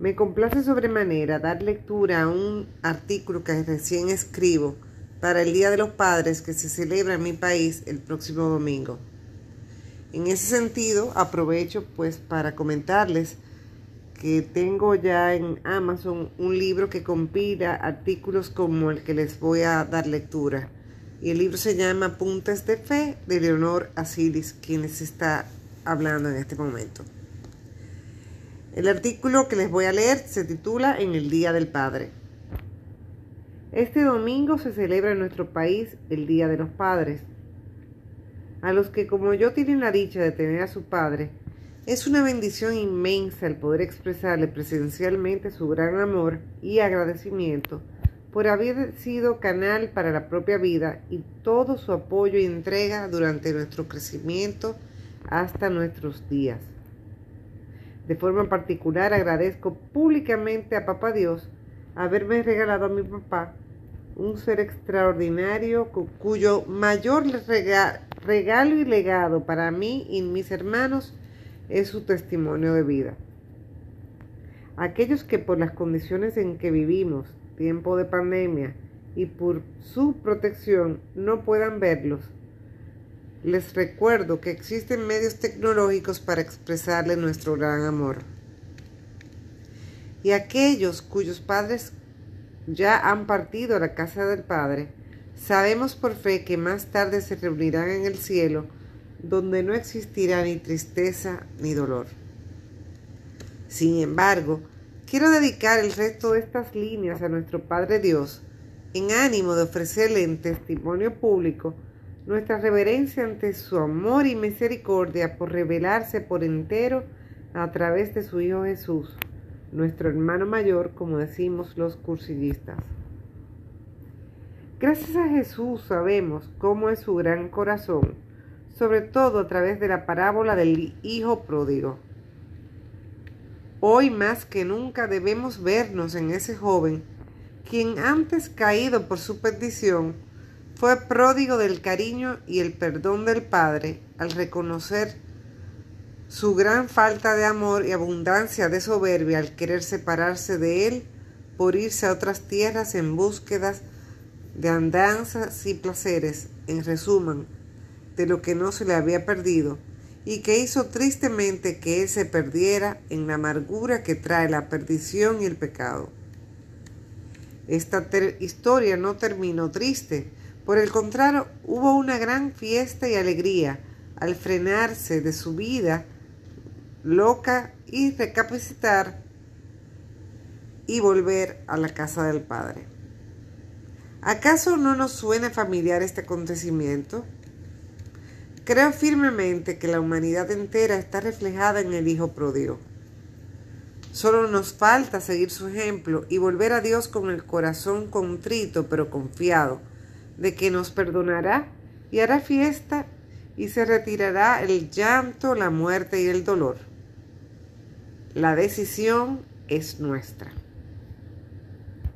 Me complace sobremanera dar lectura a un artículo que recién escribo para el Día de los Padres que se celebra en mi país el próximo domingo. En ese sentido, aprovecho pues para comentarles que tengo ya en Amazon un libro que compila artículos como el que les voy a dar lectura. Y el libro se llama Puntes de Fe de Leonor Asilis, quien les está hablando en este momento. El artículo que les voy a leer se titula En el Día del Padre. Este domingo se celebra en nuestro país el Día de los Padres. A los que como yo tienen la dicha de tener a su padre, es una bendición inmensa el poder expresarle presencialmente su gran amor y agradecimiento por haber sido canal para la propia vida y todo su apoyo y entrega durante nuestro crecimiento hasta nuestros días. De forma particular agradezco públicamente a Papá Dios haberme regalado a mi papá, un ser extraordinario cuyo mayor regalo y legado para mí y mis hermanos es su testimonio de vida. Aquellos que por las condiciones en que vivimos, tiempo de pandemia, y por su protección no puedan verlos, les recuerdo que existen medios tecnológicos para expresarle nuestro gran amor. Y aquellos cuyos padres ya han partido a la casa del Padre, sabemos por fe que más tarde se reunirán en el cielo, donde no existirá ni tristeza ni dolor. Sin embargo, quiero dedicar el resto de estas líneas a nuestro Padre Dios, en ánimo de ofrecerle en testimonio público nuestra reverencia ante su amor y misericordia por revelarse por entero a través de su Hijo Jesús, nuestro hermano mayor, como decimos los cursillistas. Gracias a Jesús sabemos cómo es su gran corazón, sobre todo a través de la parábola del Hijo pródigo. Hoy más que nunca debemos vernos en ese joven, quien antes caído por su perdición, fue pródigo del cariño y el perdón del Padre al reconocer su gran falta de amor y abundancia de soberbia al querer separarse de él por irse a otras tierras en búsquedas de andanzas y placeres, en resumen, de lo que no se le había perdido, y que hizo tristemente que él se perdiera en la amargura que trae la perdición y el pecado. Esta historia no terminó triste, por el contrario, hubo una gran fiesta y alegría al frenarse de su vida loca y recapacitar y volver a la casa del Padre. ¿Acaso no nos suena familiar este acontecimiento? Creo firmemente que la humanidad entera está reflejada en el Hijo Pródigo. Solo nos falta seguir su ejemplo y volver a Dios con el corazón contrito pero confiado de que nos perdonará y hará fiesta y se retirará el llanto, la muerte y el dolor. La decisión es nuestra.